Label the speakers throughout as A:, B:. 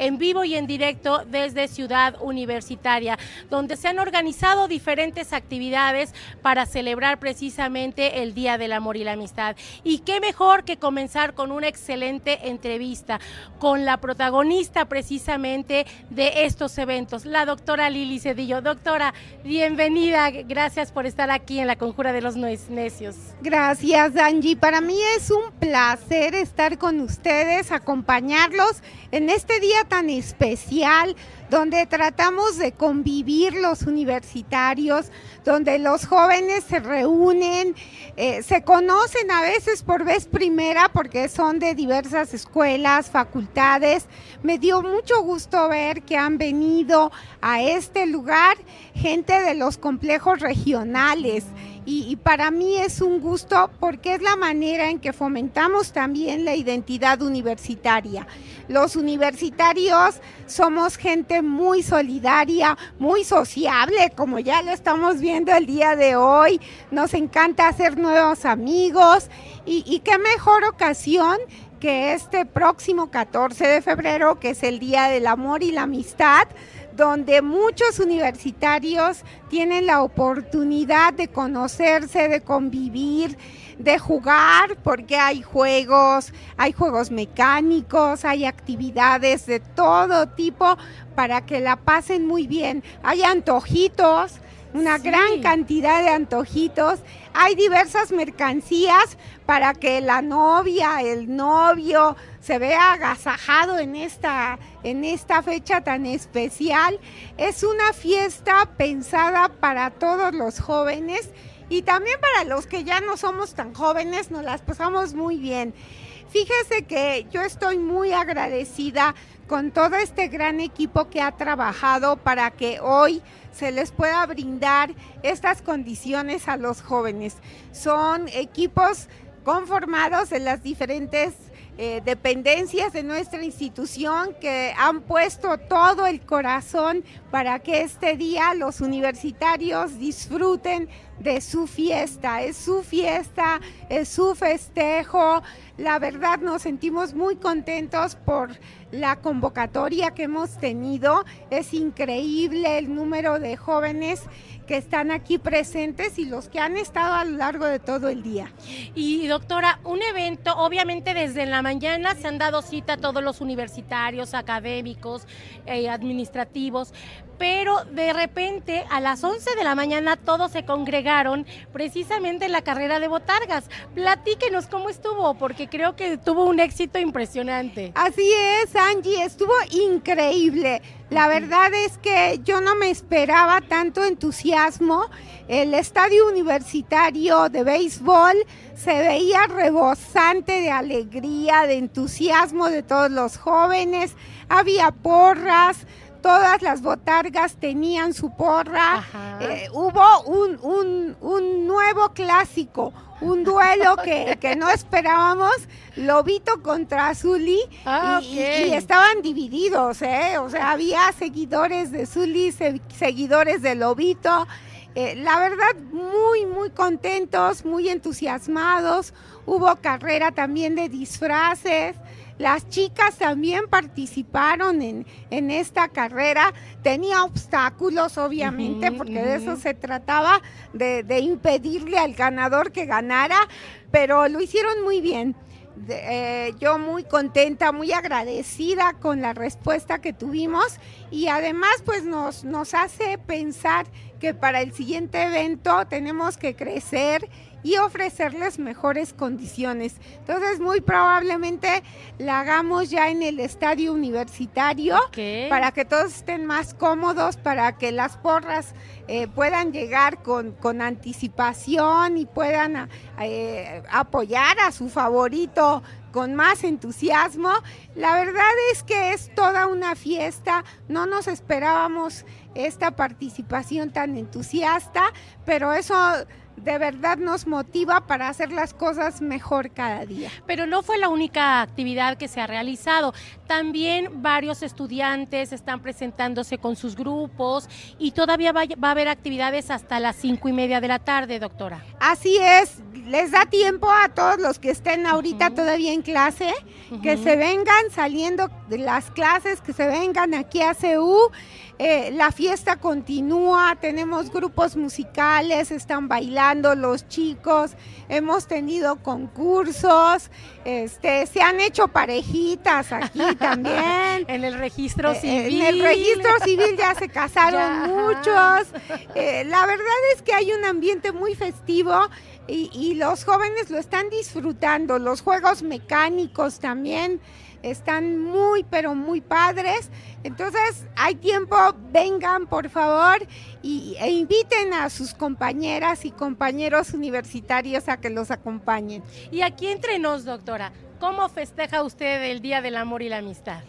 A: En vivo y en directo desde Ciudad Universitaria, donde se han organizado diferentes actividades para celebrar precisamente el Día del Amor y la Amistad. Y qué mejor que comenzar con una excelente entrevista con la protagonista precisamente de estos eventos, la doctora Lili Cedillo. Doctora, bienvenida, gracias por estar aquí en la Conjura de los Necios.
B: Gracias, Angie. Para mí es un placer estar con ustedes, acompañarlos en este día tan especial donde tratamos de convivir los universitarios, donde los jóvenes se reúnen, eh, se conocen a veces por vez primera porque son de diversas escuelas, facultades. Me dio mucho gusto ver que han venido a este lugar gente de los complejos regionales y, para mí es un gusto porque es la manera en que fomentamos también la identidad universitaria. Los universitarios somos gente muy solidaria, muy sociable, como ya lo estamos viendo el día de hoy. Nos encanta hacer nuevos amigos y, y qué mejor ocasión que este próximo 14 de febrero, que es el Día del Amor y la Amistad, donde muchos universitarios tienen la oportunidad de conocerse, de convivir, de jugar, porque hay juegos, hay juegos mecánicos, hay actividades de todo tipo para que la pasen muy bien. Hay antojitos, una gran cantidad de antojitos. Hay diversas mercancías para que la novia, el novio se vea agasajado en esta, en esta fecha tan especial. Es una fiesta pensada para todos los jóvenes y también para los que ya no somos tan jóvenes, nos las pasamos muy bien. Fíjese que yo estoy muy agradecida con todo este gran equipo que ha trabajado para que hoy se les pueda brindar estas condiciones a los jóvenes. Son equipos conformados en las diferentes eh, dependencias de nuestra institución que han puesto todo el corazón para que este día los universitarios disfruten de su fiesta. Es su fiesta, es su festejo. La verdad nos sentimos muy contentos por la convocatoria que hemos tenido. Es increíble el número de jóvenes que están aquí presentes y los que han estado a lo largo de todo el día.
A: Y doctora, un evento, obviamente desde la mañana se han dado cita a todos los universitarios, académicos, eh, administrativos, pero de repente a las 11 de la mañana todos se congregaron precisamente en la carrera de botargas. Platíquenos cómo estuvo, porque creo que tuvo un éxito impresionante.
B: Así es, Angie, estuvo increíble. La verdad es que yo no me esperaba tanto entusiasmo. El estadio universitario de béisbol se veía rebosante de alegría, de entusiasmo de todos los jóvenes. Había porras, todas las botargas tenían su porra. Eh, hubo un, un, nuevo clásico, un duelo que, no esperábamos, Lobito contra Azuli, ah, y, estaban divididos, ¿eh? O sea, había seguidores de Zuli, seguidores de Lobito. Eh, la verdad, muy, muy contentos, muy entusiasmados. Hubo carrera también de disfraces. Las chicas también participaron en, en esta carrera. Tenía obstáculos, obviamente, porque de eso se trataba, de, de, impedirle al ganador que ganara, pero lo hicieron muy bien. Eh, yo muy contenta, muy agradecida con la respuesta que tuvimos y además pues nos, nos hace pensar que para el siguiente evento tenemos que crecer y ofrecerles mejores condiciones. Entonces, muy probablemente la hagamos ya en el estadio universitario para que todos estén más cómodos, para que las porras eh, puedan llegar con, con, anticipación y puedan eh, apoyar a su favorito con más entusiasmo. La verdad es que es toda una fiesta, no nos esperábamos esta participación tan entusiasta, pero eso de verdad nos motiva para hacer las cosas mejor cada día.
A: Pero no fue la única actividad que se ha realizado. También varios estudiantes están presentándose con sus grupos y todavía va, a haber actividades hasta las cinco y media de la tarde, doctora.
B: Así es. les da tiempo a todos los que estén ahorita todavía en clase, que se vengan saliendo de las clases, que se vengan aquí a CEU. Eh, la fiesta continúa, tenemos grupos musicales, están bailando los chicos, hemos tenido concursos, este, se han hecho parejitas aquí también.
A: en el registro civil.
B: Eh, en el registro civil ya se casaron muchos. Eh, la verdad es que hay un ambiente muy festivo y, los jóvenes lo están disfrutando. Los juegos mecánicos también están muy, pero muy padres. Entonces, hay tiempo, vengan por favor y, e inviten a sus compañeras y compañeros universitarios a que los acompañen.
A: Y aquí entre nos, doctora, ¿cómo festeja usted el Día del Amor y la Amistad?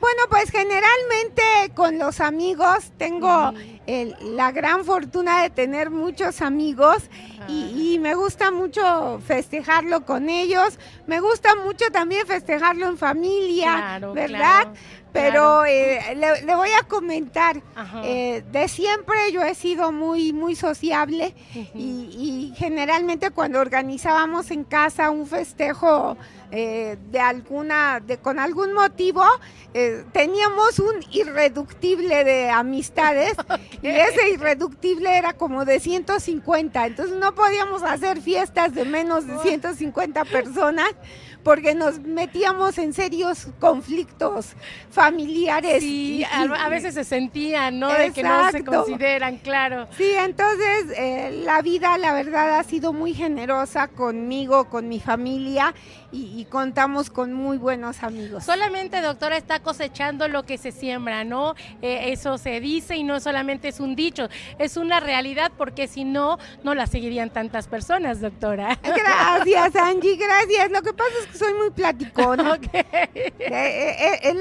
B: Bueno, pues generalmente con los amigos tengo la gran fortuna de tener muchos amigos y, me gusta mucho festejarlo con ellos. Me gusta mucho también festejarlo en familia, ¿verdad? Pero eh, le, voy a comentar, eh, de siempre yo he sido muy, muy sociable y, y generalmente cuando organizábamos en casa un festejo eh, de alguna, de, con algún motivo, eh, teníamos un irreductible de amistades y ese irreductible era como de 150, entonces no podíamos hacer fiestas de menos de 150 personas porque nos metíamos en serios conflictos familiares.
A: y, a, veces se sentían, ¿no? De que no se consideran, claro.
B: Sí, entonces eh, la vida, la verdad, ha sido muy generosa conmigo, con mi familia y, contamos con muy buenos amigos.
A: Solamente, doctora, está cosechando lo que se siembra, ¿no? Eh, eso se dice y no solamente es un dicho, es una realidad porque si no, no la seguirían tantas personas, doctora.
B: Gracias, Angie, gracias. Lo que pasa es que soy muy platicona. Eh, eh, eh,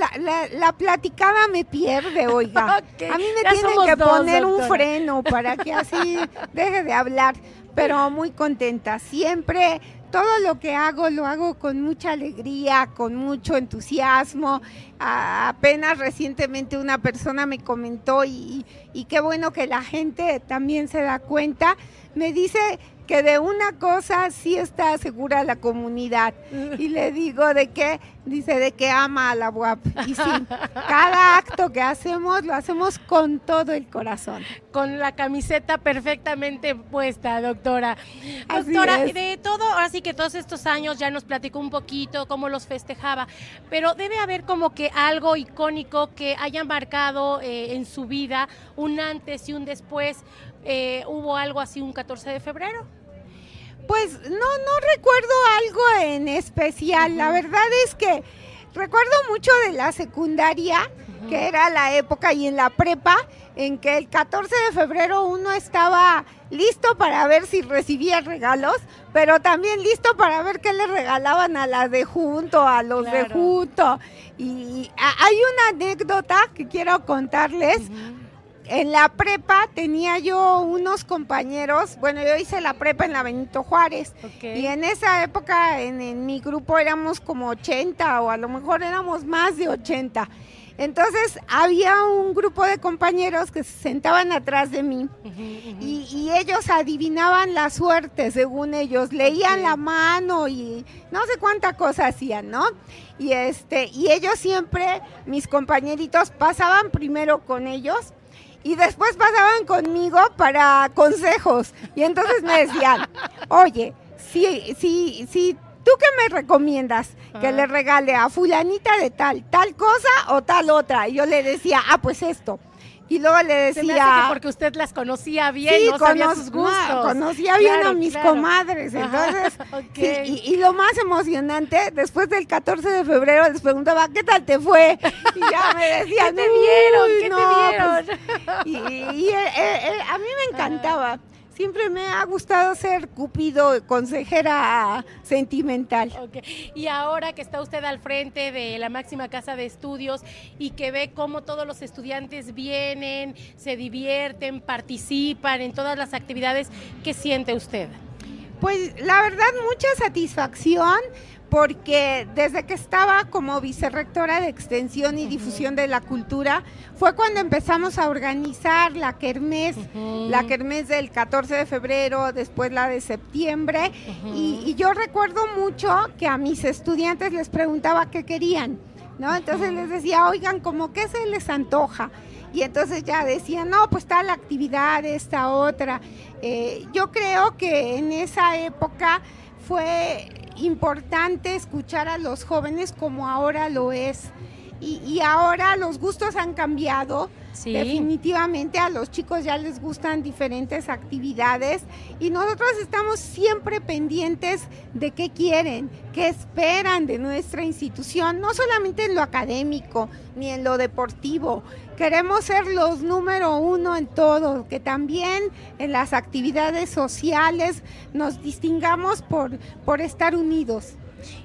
B: la, platicada me pierde, oiga. A mí me tienen que poner un freno para que así deje de hablar. Pero muy contenta. Siempre todo lo que hago lo hago con mucha alegría, con mucho entusiasmo. Apenas recientemente una persona me comentó y, y, qué bueno que la gente también se da cuenta. Me dice que de una cosa sí está segura la comunidad. Y le digo de qué, dice de que ama a la UAP. Y sí, cada acto que hacemos lo hacemos con todo el corazón.
A: Con la camiseta perfectamente puesta, doctora. doctora, de todo, así que todos estos años ya nos platicó un poquito cómo los festejaba, pero debe haber como que algo icónico que haya marcado eh, en su vida un antes y un después. Eh, ¿Hubo algo así un 14 de febrero?
B: Pues no, no recuerdo algo en especial. La verdad es que recuerdo mucho de la secundaria, que era la época y en la prepa, en que el 14 de febrero uno estaba listo para ver si recibía regalos, pero también listo para ver qué le regalaban a la de junto, a los de junto. Y hay una anécdota que quiero contarles. En la prepa tenía yo unos compañeros, bueno, yo hice la prepa en la Benito Juárez. Y en esa época en, mi grupo éramos como 80 o a lo mejor éramos más de 80. Entonces había un grupo de compañeros que se sentaban atrás de mí Y, ellos adivinaban la suerte según ellos, leían la mano y no sé cuánta cosa hacían, ¿no? Y este y ellos siempre mis compañeritos pasaban primero con ellos y después pasaban conmigo para consejos. Y entonces me decían, oye, si, si, si tú qué me recomiendas que le regale a fulanita de tal, tal cosa o tal otra. Y yo le decía, ah, pues esto. Y luego le decía.
A: porque usted las conocía bien, no sabía sus gustos.
B: conocía bien a mis comadres. Entonces, y, lo más emocionante, después del 14 de febrero les preguntaba, ¿qué tal te fue? Y ya me decían,
A: ¿qué te vieron? ¿Qué te
B: pues, vieron? y, eh, eh, a mí me encantaba. Siempre me ha gustado ser Cupido, consejera sentimental.
A: Y ahora que está usted al frente de la máxima casa de estudios y que ve cómo todos los estudiantes vienen, se divierten, participan en todas las actividades, ¿qué siente usted?
B: Pues la verdad, mucha satisfacción porque desde que estaba como vicerrectora de Extensión y Difusión de la Cultura, fue cuando empezamos a organizar la Kermés, la Kermés del 14 de febrero, después la de septiembre, y, y, yo recuerdo mucho que a mis estudiantes les preguntaba qué querían, ¿no? Entonces les decía, oigan, ¿cómo qué se les antoja? Y entonces ya decían, no, pues está la actividad, esta otra. Eh, yo creo que en esa época fue importante escuchar a los jóvenes como ahora lo es. Y, ahora los gustos han cambiado. Definitivamente a los chicos ya les gustan diferentes actividades y nosotros estamos siempre pendientes de qué quieren, qué esperan de nuestra institución, no solamente en lo académico ni en lo deportivo. Queremos ser los número uno en todo, que también en las actividades sociales nos distingamos por, por estar unidos.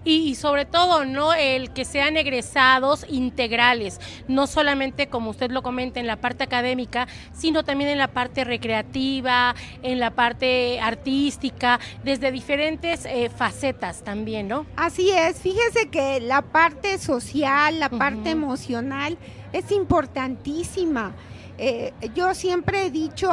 A: Y, sobre todo, ¿no? El que sean egresados integrales, no solamente como usted lo comenta en la parte académica, sino también en la parte recreativa, en la parte artística, desde diferentes eh, facetas también, ¿no?
B: Así es, fíjese que la parte social, la parte emocional es importantísima. Eh, yo siempre he dicho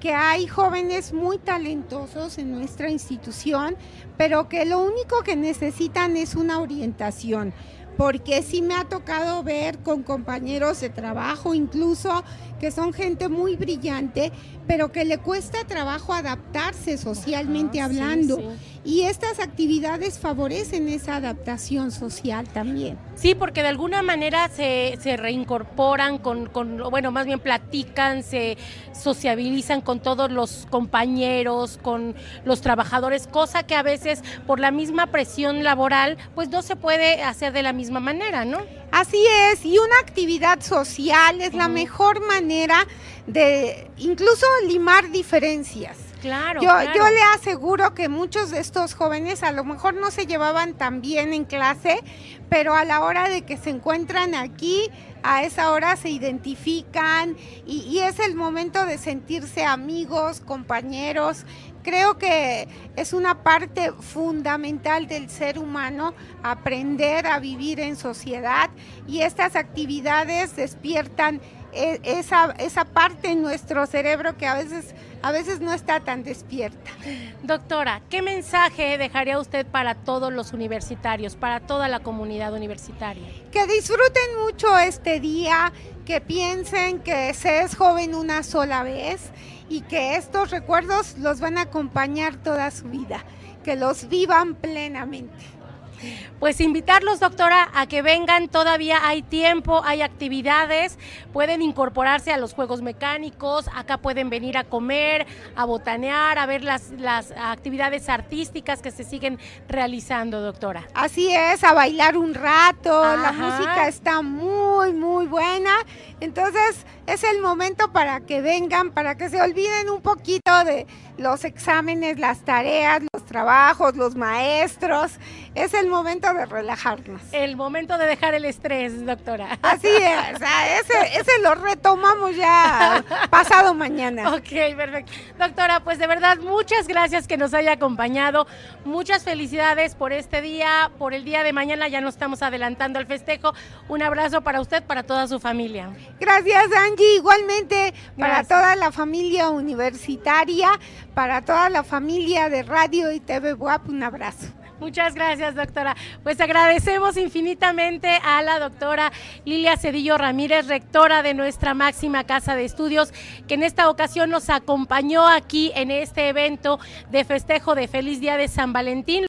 B: que hay jóvenes muy talentosos en nuestra institución, pero que lo único que necesitan es una orientación porque sí me ha tocado ver con compañeros de trabajo incluso que son gente muy brillante, pero que le cuesta trabajo adaptarse socialmente hablando. Y estas actividades favorecen esa adaptación social también.
A: Sí, porque de alguna manera se, se reincorporan con, con, bueno, más bien platican, se sociabilizan con todos los compañeros, con los trabajadores, cosa que a veces por la misma presión laboral, pues no se puede hacer de la misma manera, ¿no?
B: Así es, y una actividad social es la mejor manera de incluso limar diferencias.
A: Claro,
B: yo, yo le aseguro que muchos de estos jóvenes a lo mejor no se llevaban tan bien en clase, pero a la hora de que se encuentran aquí, a esa hora se identifican y, y es el momento de sentirse amigos, compañeros. Creo que es una parte fundamental del ser humano aprender a vivir en sociedad y estas actividades despiertan esa, esa parte en nuestro cerebro que a veces, a veces no está tan despierta.
A: Doctora, ¿qué mensaje dejaría usted para todos los universitarios, para toda la comunidad universitaria?
B: Que disfruten mucho este día, que piensen que se es joven una sola vez y que estos recuerdos los van a acompañar toda su vida, que los vivan plenamente.
A: Pues invitarlos, doctora, a que vengan, todavía hay tiempo, hay actividades, pueden incorporarse a los juegos mecánicos, acá pueden venir a comer, a botanear, a ver las, las actividades artísticas que se siguen realizando, doctora.
B: Así es, a bailar un rato, la música está muy, muy buena, entonces es el momento para que vengan, para que se olviden un poquito de los exámenes, las tareas, los trabajos, los maestros, es el momento de relajarnos.
A: El momento de dejar el estrés, doctora.
B: Así es, ese, ese lo retomamos ya pasado mañana.
A: Ok, perfecto. Doctora, pues de verdad, muchas gracias que nos haya acompañado. Muchas felicidades por este día, por el día de mañana. Ya nos estamos adelantando al festejo. Un abrazo para usted, para toda su familia.
B: Gracias, Angie. Igualmente para toda la familia universitaria, para toda la familia de Radio y TV WAP, un abrazo.
A: Muchas gracias, doctora. Pues agradecemos infinitamente a la doctora Lilia Cedillo Ramírez, rectora de nuestra máxima casa de estudios, que en esta ocasión nos acompañó aquí en este evento de festejo de Feliz Día de San Valentín.